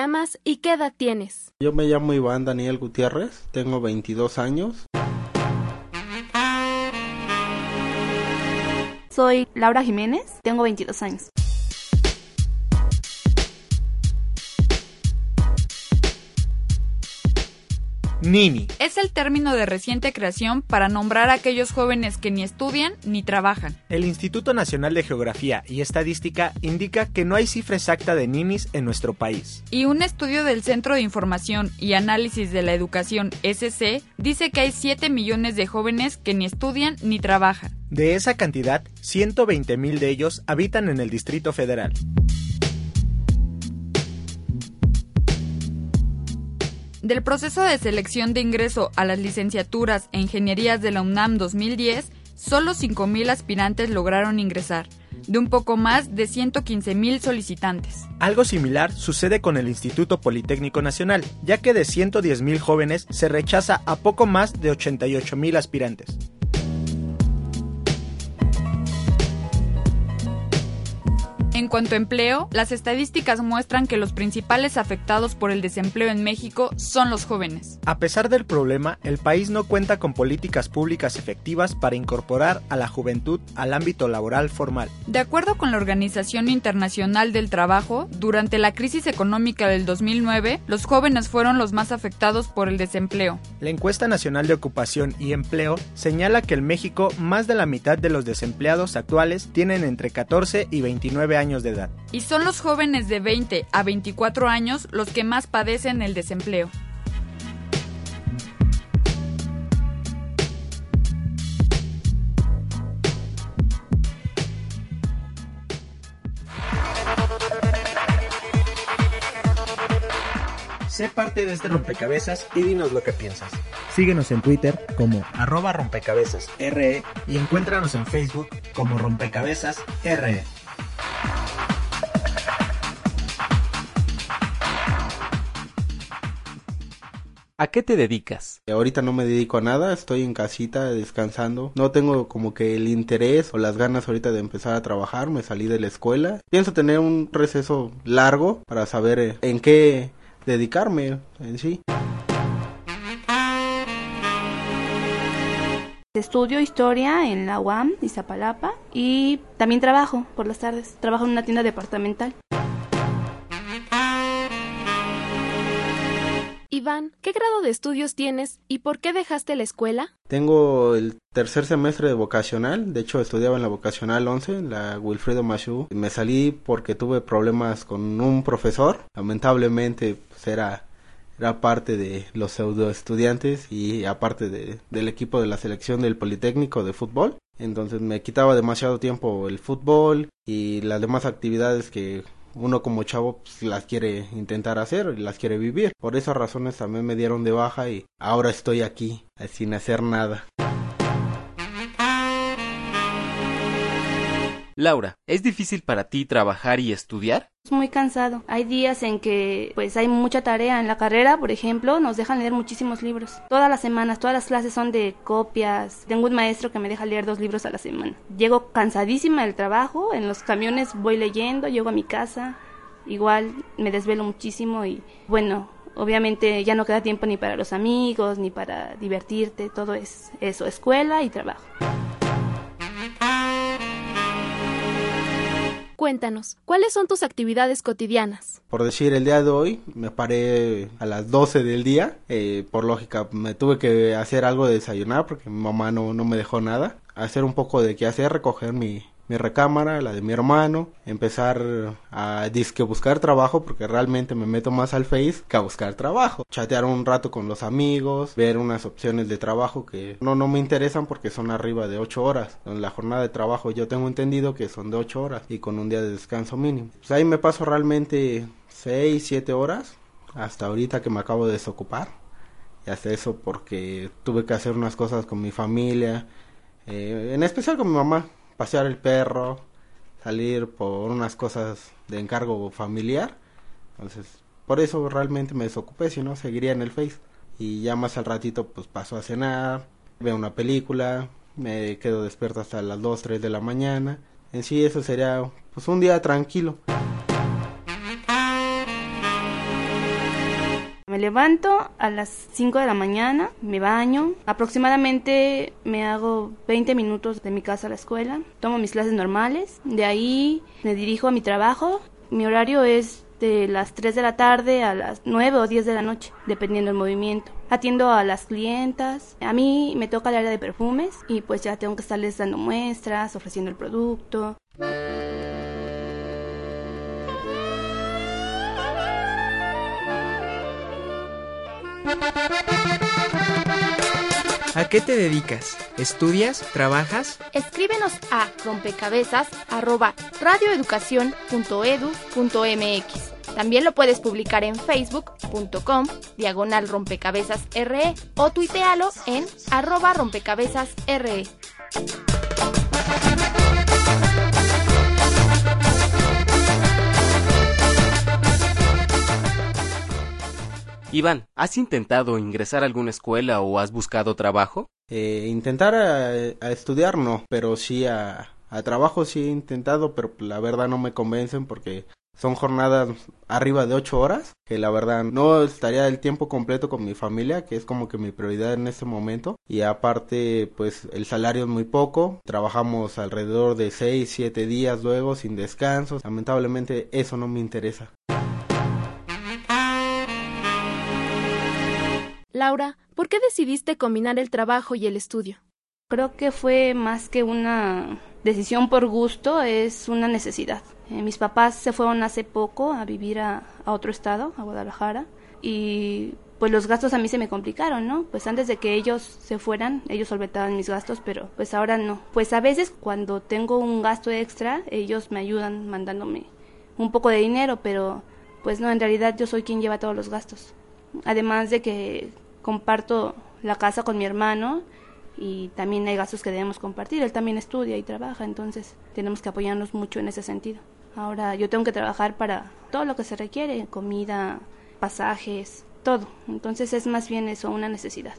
Llamas y qué edad tienes? Yo me llamo Iván Daniel Gutiérrez, tengo 22 años. Soy Laura Jiménez, tengo 22 años. Nini. Es el término de reciente creación para nombrar a aquellos jóvenes que ni estudian ni trabajan. El Instituto Nacional de Geografía y Estadística indica que no hay cifra exacta de ninis en nuestro país. Y un estudio del Centro de Información y Análisis de la Educación SC dice que hay 7 millones de jóvenes que ni estudian ni trabajan. De esa cantidad, 120 mil de ellos habitan en el Distrito Federal. Del proceso de selección de ingreso a las licenciaturas e ingenierías de la UNAM 2010, solo 5.000 aspirantes lograron ingresar, de un poco más de 115.000 solicitantes. Algo similar sucede con el Instituto Politécnico Nacional, ya que de 110 mil jóvenes se rechaza a poco más de 88 mil aspirantes. En cuanto a empleo, las estadísticas muestran que los principales afectados por el desempleo en México son los jóvenes. A pesar del problema, el país no cuenta con políticas públicas efectivas para incorporar a la juventud al ámbito laboral formal. De acuerdo con la Organización Internacional del Trabajo, durante la crisis económica del 2009, los jóvenes fueron los más afectados por el desempleo. La encuesta nacional de ocupación y empleo señala que en México más de la mitad de los desempleados actuales tienen entre 14 y 29 años de edad. Y son los jóvenes de 20 a 24 años los que más padecen el desempleo. Sé parte de este rompecabezas y dinos lo que piensas. Síguenos en Twitter como arroba rompecabezas RE y encuéntranos en Facebook como rompecabezas RE. ¿A qué te dedicas? Ahorita no me dedico a nada, estoy en casita descansando. No tengo como que el interés o las ganas ahorita de empezar a trabajar, me salí de la escuela. Pienso tener un receso largo para saber eh, en qué dedicarme en sí. Estudio historia en la UAM, Izapalapa, y también trabajo por las tardes. Trabajo en una tienda departamental. Iván, ¿qué grado de estudios tienes y por qué dejaste la escuela? Tengo el tercer semestre de vocacional, de hecho estudiaba en la vocacional 11, en la Wilfredo Machu. Me salí porque tuve problemas con un profesor, lamentablemente pues era era parte de los pseudo estudiantes y aparte de, del equipo de la selección del Politécnico de fútbol. Entonces me quitaba demasiado tiempo el fútbol y las demás actividades que uno como chavo pues, las quiere intentar hacer y las quiere vivir. Por esas razones también me dieron de baja y ahora estoy aquí sin hacer nada. Laura, ¿es difícil para ti trabajar y estudiar? Es muy cansado. Hay días en que pues hay mucha tarea en la carrera, por ejemplo, nos dejan leer muchísimos libros. Todas las semanas, todas las clases son de copias. Tengo un maestro que me deja leer dos libros a la semana. Llego cansadísima del trabajo, en los camiones voy leyendo, llego a mi casa, igual me desvelo muchísimo y bueno, obviamente ya no queda tiempo ni para los amigos, ni para divertirte, todo es eso, escuela y trabajo. Cuéntanos, ¿cuáles son tus actividades cotidianas? Por decir, el día de hoy me paré a las 12 del día. Eh, por lógica, me tuve que hacer algo de desayunar porque mi mamá no, no me dejó nada. Hacer un poco de qué hacer, recoger mi, mi recámara, la de mi hermano, empezar a disque buscar trabajo porque realmente me meto más al Face que a buscar trabajo. Chatear un rato con los amigos, ver unas opciones de trabajo que no, no me interesan porque son arriba de 8 horas. En la jornada de trabajo yo tengo entendido que son de 8 horas y con un día de descanso mínimo. Pues ahí me paso realmente 6, 7 horas hasta ahorita que me acabo de desocupar. Y hasta eso porque tuve que hacer unas cosas con mi familia, eh, en especial con mi mamá pasear el perro, salir por unas cosas de encargo familiar. Entonces, por eso realmente me desocupé, si no, seguiría en el Face. Y ya más al ratito, pues paso a cenar, veo una película, me quedo despierto hasta las 2, 3 de la mañana. En sí, eso sería pues un día tranquilo. Levanto a las 5 de la mañana, me baño, aproximadamente me hago 20 minutos de mi casa a la escuela, tomo mis clases normales, de ahí me dirijo a mi trabajo, mi horario es de las 3 de la tarde a las 9 o 10 de la noche, dependiendo del movimiento. Atiendo a las clientas, a mí me toca el área de perfumes y pues ya tengo que estarles dando muestras, ofreciendo el producto. ¿A qué te dedicas? ¿Estudias? ¿Trabajas? Escríbenos a rompecabezas@radioeducacion.edu.mx. También lo puedes publicar en facebook.com diagonal rompecabezas RE o tuitealo en arroba rompecabezas RE. Iván, ¿has intentado ingresar a alguna escuela o has buscado trabajo? Eh, intentar a, estudiar no, pero sí a, a trabajo sí he intentado, pero la verdad no me convencen porque son jornadas arriba de ocho horas, que la verdad no estaría el tiempo completo con mi familia, que es como que mi prioridad en este momento. Y aparte, pues el salario es muy poco, trabajamos alrededor de seis, siete días luego sin descansos. Lamentablemente eso no me interesa. Laura, ¿por qué decidiste combinar el trabajo y el estudio? Creo que fue más que una decisión por gusto, es una necesidad. Eh, mis papás se fueron hace poco a vivir a, a, otro estado, a Guadalajara, y pues los gastos a mí se me complicaron, ¿no? Pues antes de que ellos se fueran, ellos solventaban mis gastos, pero pues ahora no. Pues a veces cuando tengo un gasto extra, ellos me ayudan mandándome un poco de dinero, pero pues no, en realidad yo soy quien lleva todos los gastos. Además de que comparto la casa con mi hermano y también hay gastos que debemos compartir. Él también estudia y trabaja, entonces tenemos que apoyarnos mucho en ese sentido. Ahora yo tengo que trabajar para todo lo que se requiere, comida, pasajes, todo. Entonces es más bien eso, una necesidad.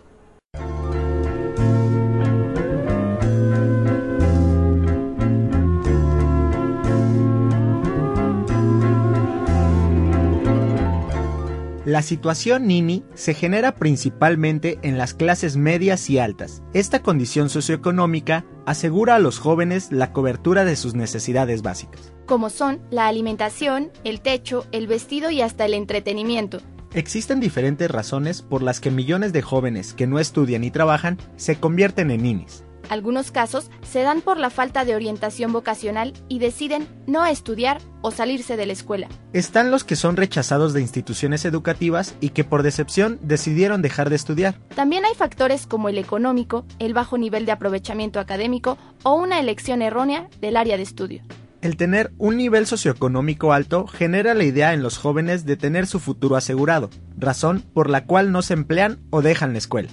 La situación Nini se genera principalmente en las clases medias y altas. Esta condición socioeconómica asegura a los jóvenes la cobertura de sus necesidades básicas. Como son la alimentación, el techo, el vestido y hasta el entretenimiento. Existen diferentes razones por las que millones de jóvenes que no estudian y trabajan se convierten en ninis. Algunos casos se dan por la falta de orientación vocacional y deciden no estudiar o salirse de la escuela. Están los que son rechazados de instituciones educativas y que por decepción decidieron dejar de estudiar. También hay factores como el económico, el bajo nivel de aprovechamiento académico o una elección errónea del área de estudio. El tener un nivel socioeconómico alto genera la idea en los jóvenes de tener su futuro asegurado, razón por la cual no se emplean o dejan la escuela.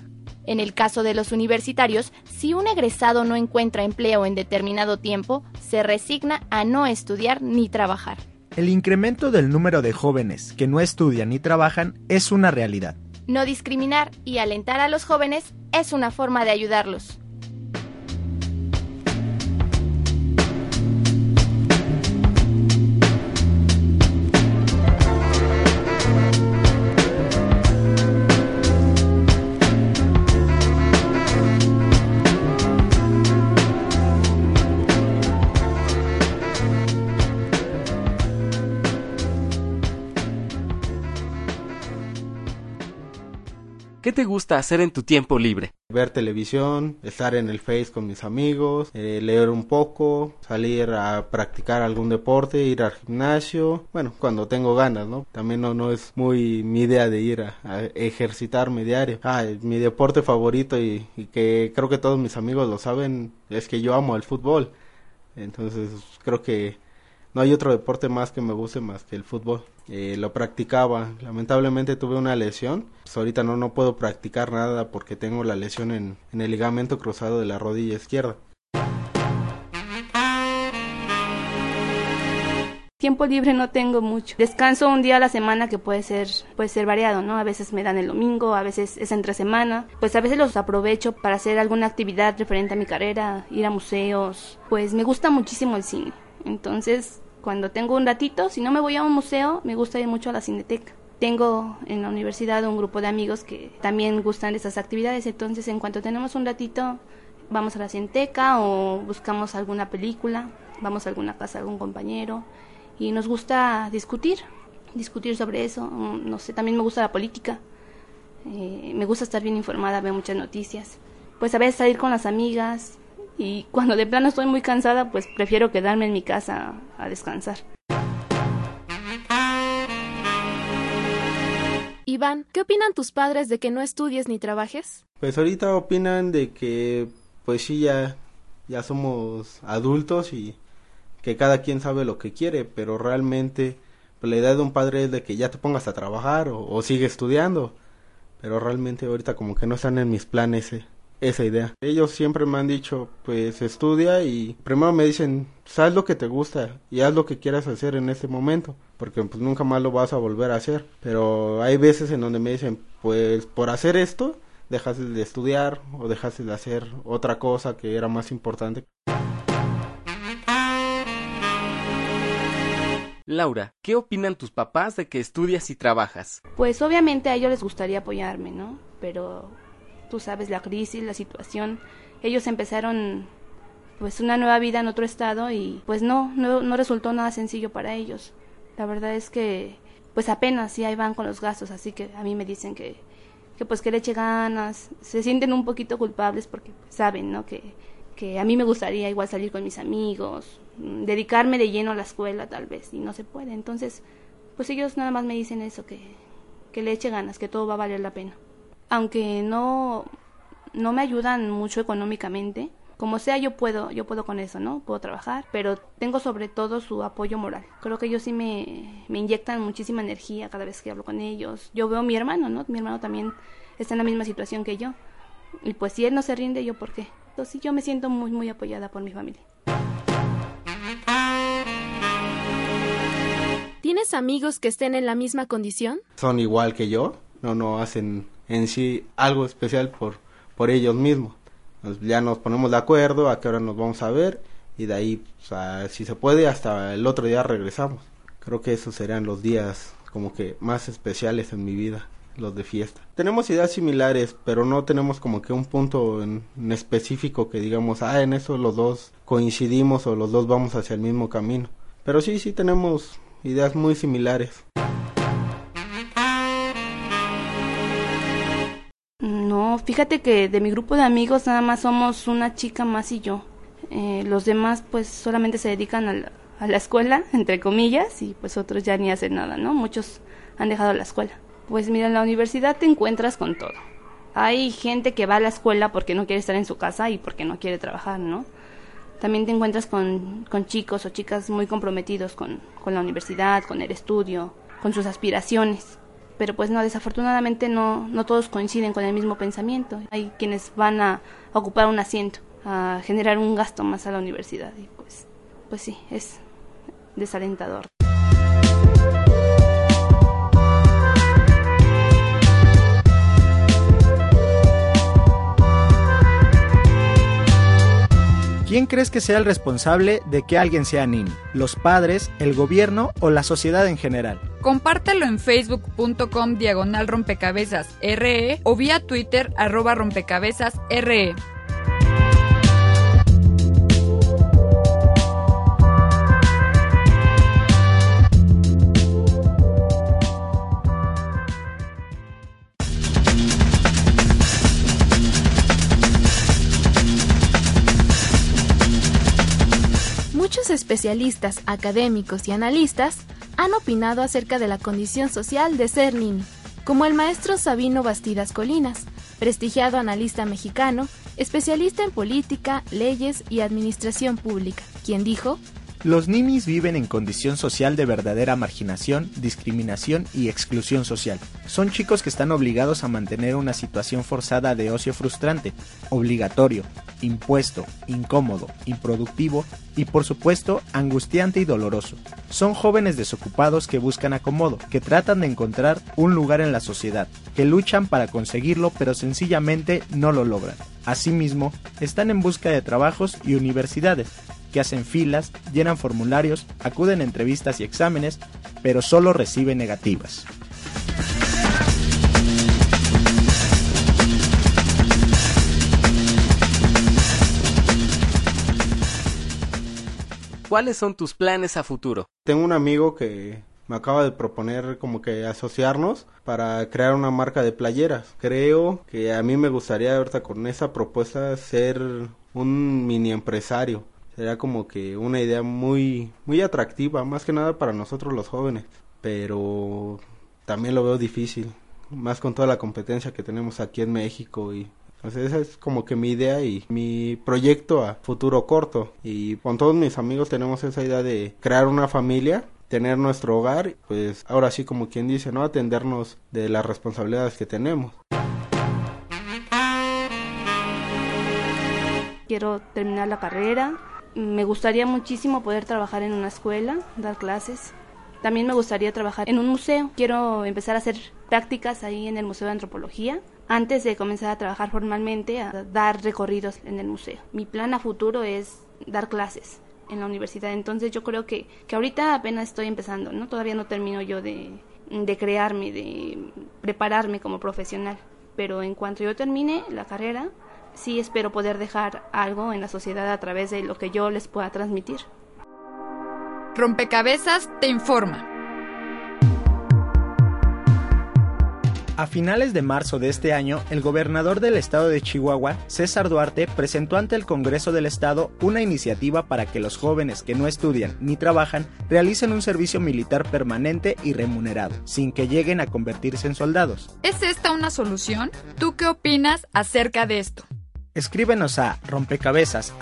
En el caso de los universitarios, si un egresado no encuentra empleo en determinado tiempo, se resigna a no estudiar ni trabajar. El incremento del número de jóvenes que no estudian ni trabajan es una realidad. No discriminar y alentar a los jóvenes es una forma de ayudarlos. Te gusta hacer en tu tiempo libre? Ver televisión, estar en el Face con mis amigos, eh, leer un poco, salir a practicar algún deporte, ir al gimnasio, bueno, cuando tengo ganas, ¿no? También no, no es muy mi idea de ir a, a ejercitarme diario. Ah, mi deporte favorito y que creo que todos mis amigos lo saben es que yo amo el fútbol. Entonces creo que no hay otro deporte más que me guste más que el fútbol. Eh, lo practicaba, lamentablemente tuve una lesión, pues ahorita no, no puedo practicar nada porque tengo la lesión en, en el ligamento cruzado de la rodilla izquierda. Tiempo libre no tengo mucho. Descanso un día a la semana que puede ser, puede ser variado, ¿no? A veces me dan el domingo, a veces es entre semana. Pues a veces los aprovecho para hacer alguna actividad referente a mi carrera, ir a museos. Pues me gusta muchísimo el cine. Entonces, cuando tengo un ratito, si no me voy a un museo, me gusta ir mucho a la cineteca. Tengo en la universidad un grupo de amigos que también gustan de esas actividades, entonces en cuanto tenemos un ratito, vamos a la cineteca o buscamos alguna película, vamos a alguna casa algún compañero y nos gusta discutir, discutir sobre eso. Mm, No sé, también me gusta la política, eh, me gusta estar bien informada, veo muchas noticias. Pues a veces salir con las amigas y cuando de plano estoy muy cansada, pues prefiero quedarme en mi casa a descansar. Iván, ¿qué opinan tus padres de que no estudies ni trabajes? Pues ahorita opinan de que pues sí ya ya somos adultos y que cada quien sabe lo que quiere, pero realmente pues, la idea de un padre es de que ya te pongas a trabajar o, o sigue estudiando, pero realmente ahorita como que no están en mis planes eh, esa idea. Ellos siempre me han dicho, pues estudia y primero me dicen, haz lo que te gusta y haz lo que quieras hacer en este momento, porque pues nunca más lo vas a volver a hacer. Pero hay veces en donde me dicen, pues por hacer esto, dejaste de estudiar o dejaste de hacer otra cosa que era más importante. Laura, ¿qué opinan tus papás de que estudias y trabajas? Pues obviamente a ellos les gustaría apoyarme, ¿no? Pero tú sabes la crisis, la situación. Ellos empezaron pues una nueva vida en otro estado y pues no, no, no resultó nada sencillo para ellos. La verdad es que pues apenas sí ahí van con los gastos, así que a mí me dicen que, que pues que le eche ganas, se sienten un poquito culpables porque saben, ¿no? Que, que a mí me gustaría igual salir con mis amigos, mm, dedicarme de lleno a la escuela tal vez y no se puede. Entonces, pues ellos nada más me dicen eso, que, que le eche ganas, que todo va a valer la pena. Aunque no, no me ayudan mucho económicamente, como sea yo puedo, yo puedo con eso, ¿no? Puedo trabajar, pero tengo sobre todo su apoyo moral. Creo que ellos sí me, me inyectan muchísima energía cada vez que hablo con ellos. Yo veo a mi hermano, ¿no? Mi hermano también está en la misma situación que yo. Y pues si él no se rinde, ¿yo por qué? Entonces yo me siento muy, muy apoyada por mi familia. ¿Tienes amigos que estén en la misma condición? Son igual que yo, no, no hacen en sí algo especial por, por ellos mismos. Ya nos ponemos de acuerdo a qué hora nos vamos a ver y de ahí, si se puede, hasta el otro día regresamos. Creo que esos serán los días como que más especiales en mi vida, los de fiesta. Tenemos ideas similares, pero no tenemos como que un punto en específico que digamos, ah, en eso los dos coincidimos o los dos vamos hacia el mismo camino. Pero sí, sí tenemos ideas muy similares. Fíjate que de mi grupo de amigos nada más somos una chica más y yo. Eh, los demás pues solamente se dedican a la, a la escuela, entre comillas, y pues otros ya ni hacen nada, ¿no? Muchos han dejado la escuela. Pues mira, en la universidad te encuentras con todo. Hay gente que va a la escuela porque no quiere estar en su casa y porque no quiere trabajar, ¿no? También te encuentras con, con chicos o chicas muy comprometidos con, con la universidad, con el estudio, con sus aspiraciones. Pero pues no, desafortunadamente no, no todos coinciden con el mismo pensamiento. Hay quienes van a ocupar un asiento, a generar un gasto más a la universidad. Y pues, pues sí, es desalentador. ¿Quién crees que sea el responsable de que alguien sea niño? ¿Los padres, el gobierno o la sociedad en general? Compártelo en facebook.com diagonal rompecabezas RE o vía Twitter arroba rompecabezas RE. Especialistas, académicos y analistas han opinado acerca de la condición social de ser niño, como el maestro Sabino Bastidas Colinas, prestigiado analista mexicano, especialista en política, leyes y administración pública, quien dijo los ninis viven en condición social de verdadera marginación, discriminación y exclusión social. Son chicos que están obligados a mantener una situación forzada de ocio frustrante, obligatorio, impuesto, incómodo, improductivo y por supuesto angustiante y doloroso. Son jóvenes desocupados que buscan acomodo, que tratan de encontrar un lugar en la sociedad, que luchan para conseguirlo pero sencillamente no lo logran. Asimismo, están en busca de trabajos y universidades, que hacen filas, llenan formularios, acuden a entrevistas y exámenes, pero solo reciben negativas. ¿Cuáles son tus planes a futuro? Tengo un amigo que me acaba de proponer como que asociarnos para crear una marca de playeras. Creo que a mí me gustaría ahorita con esa propuesta ser un mini empresario Sería como que una idea muy, muy atractiva, más que nada para nosotros los jóvenes. Pero también lo veo difícil, más con toda la competencia que tenemos aquí en México y esa es como que mi idea y mi proyecto a futuro corto. Y con todos mis amigos tenemos esa idea de crear una familia, tener nuestro hogar, pues ahora sí como quien dice, ¿no? Atendernos de las responsabilidades que tenemos. Quiero terminar la carrera, me gustaría muchísimo poder trabajar en una escuela, dar clases. También me gustaría trabajar en un museo. Quiero empezar a hacer prácticas ahí en el Museo de Antropología antes de comenzar a trabajar formalmente, a dar recorridos en el museo. Mi plan a futuro es dar clases en la universidad. Entonces yo creo que, que ahorita apenas estoy empezando, ¿no? Todavía no termino yo de, de crearme, de prepararme como profesional. Pero en cuanto yo termine la carrera, sí espero poder dejar algo en la sociedad a través de lo que yo les pueda transmitir. Rompecabezas te informa. A finales de marzo de este año, el gobernador del estado de Chihuahua, César Duarte, presentó ante el Congreso del Estado una iniciativa para que los jóvenes que no estudian ni trabajan realicen un servicio militar permanente y remunerado, sin que lleguen a convertirse en soldados. ¿Es esta una solución? ¿Tú qué opinas acerca de esto? Escríbenos a rompecabezas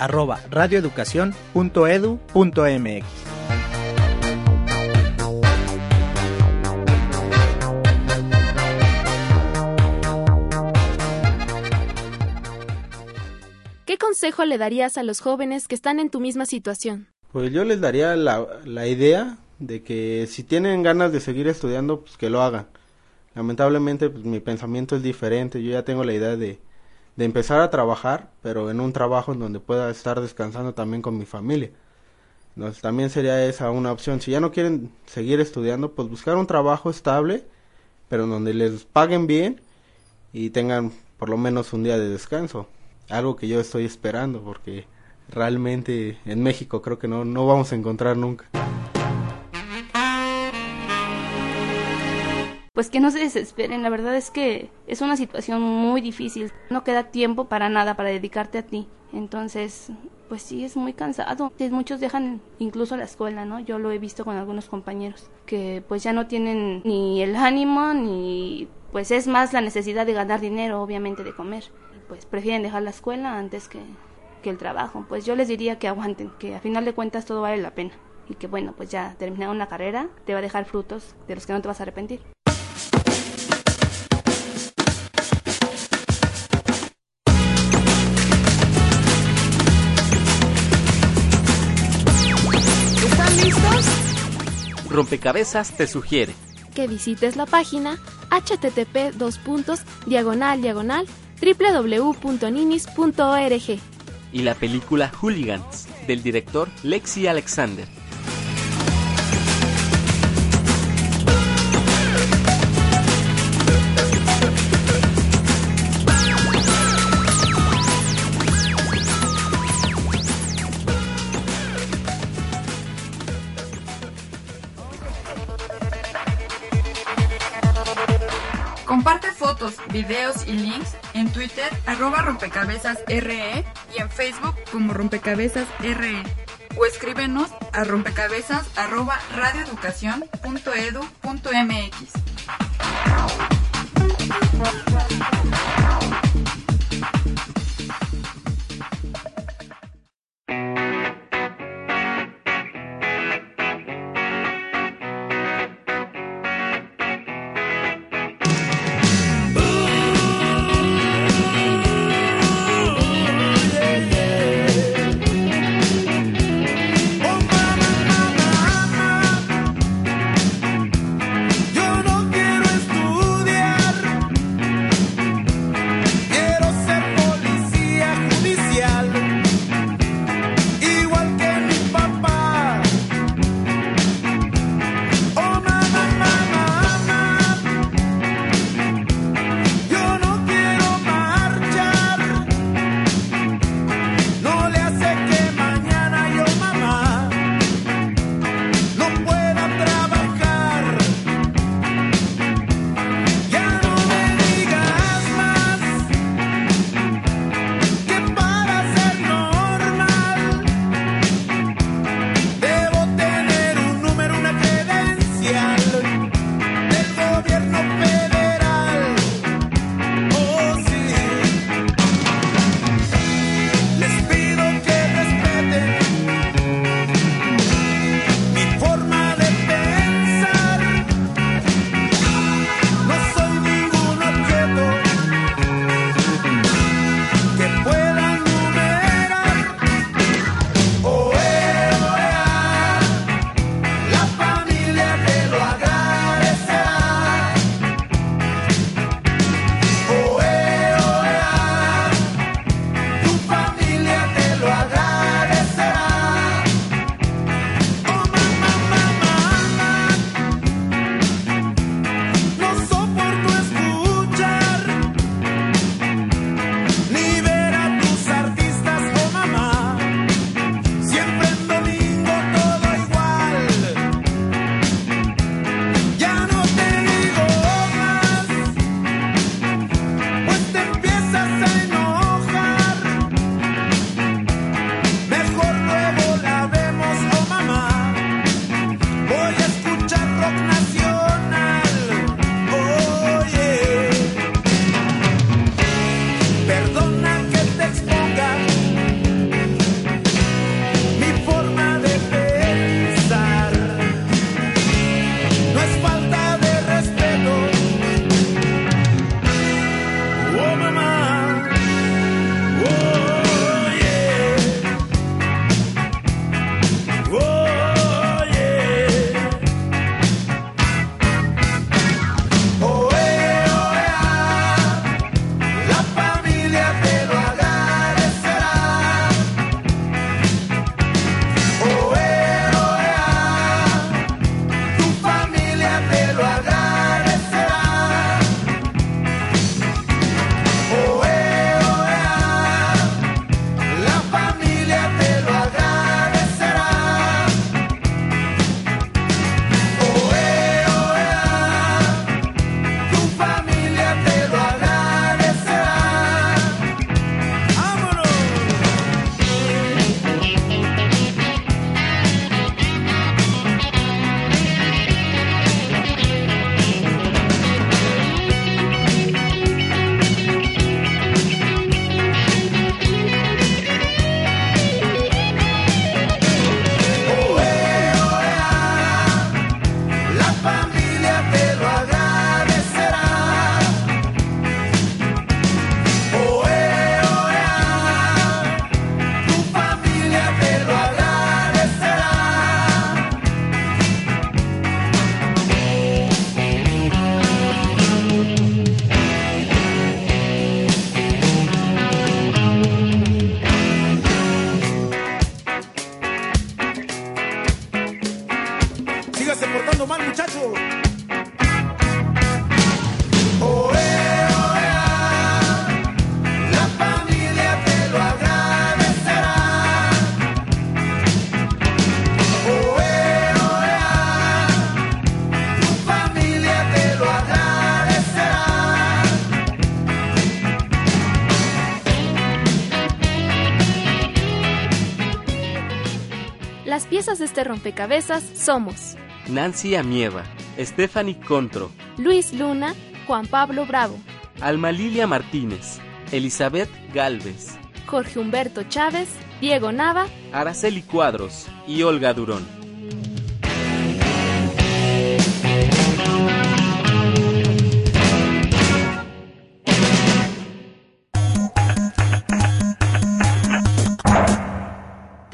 ¿Qué consejo le darías a los jóvenes que están en tu misma situación? Pues yo les daría la, la idea de que si tienen ganas de seguir estudiando, pues que lo hagan. Lamentablemente, pues mi pensamiento es diferente. Yo ya tengo la idea de, de empezar a trabajar, pero en un trabajo en donde pueda estar descansando también con mi familia. Entonces, también sería esa una opción. Si ya no quieren seguir estudiando, pues buscar un trabajo estable, pero en donde les paguen bien y tengan por lo menos un día de descanso. Algo que yo estoy esperando porque realmente en México creo que no, no vamos a encontrar nunca. Pues que no se desesperen. La verdad es que es una situación muy difícil. No queda tiempo para nada, para dedicarte a ti. Entonces, pues sí, es muy cansado. Muchos dejan incluso la escuela, ¿no? Yo lo he visto con algunos compañeros que pues ya no tienen ni el ánimo ni pues es más la necesidad de ganar dinero, obviamente de comer. Pues prefieren dejar la escuela antes que, que el trabajo. Pues yo les diría que aguanten, que a final de cuentas todo vale la pena y que bueno, pues ya terminar una carrera te va a dejar frutos de los que no te vas a arrepentir. Rompecabezas te sugiere. Que visites la página http diagonal diagonal www.ninis.org y la película Hooligans del director Lexi Alexander. videos y links en Twitter arroba rompecabezasre y en Facebook como rompecabezasre o escríbenos a rompecabezas arroba radioeducación.edu.mx. piezas de este rompecabezas somos Nancy Amieva, Stephanie Contro, Luis Luna, Juan Pablo Bravo, Alma Lilia Martínez, Elizabeth Galvez, Jorge Humberto Chávez, Diego Nava, Araceli Cuadros y Olga Durón.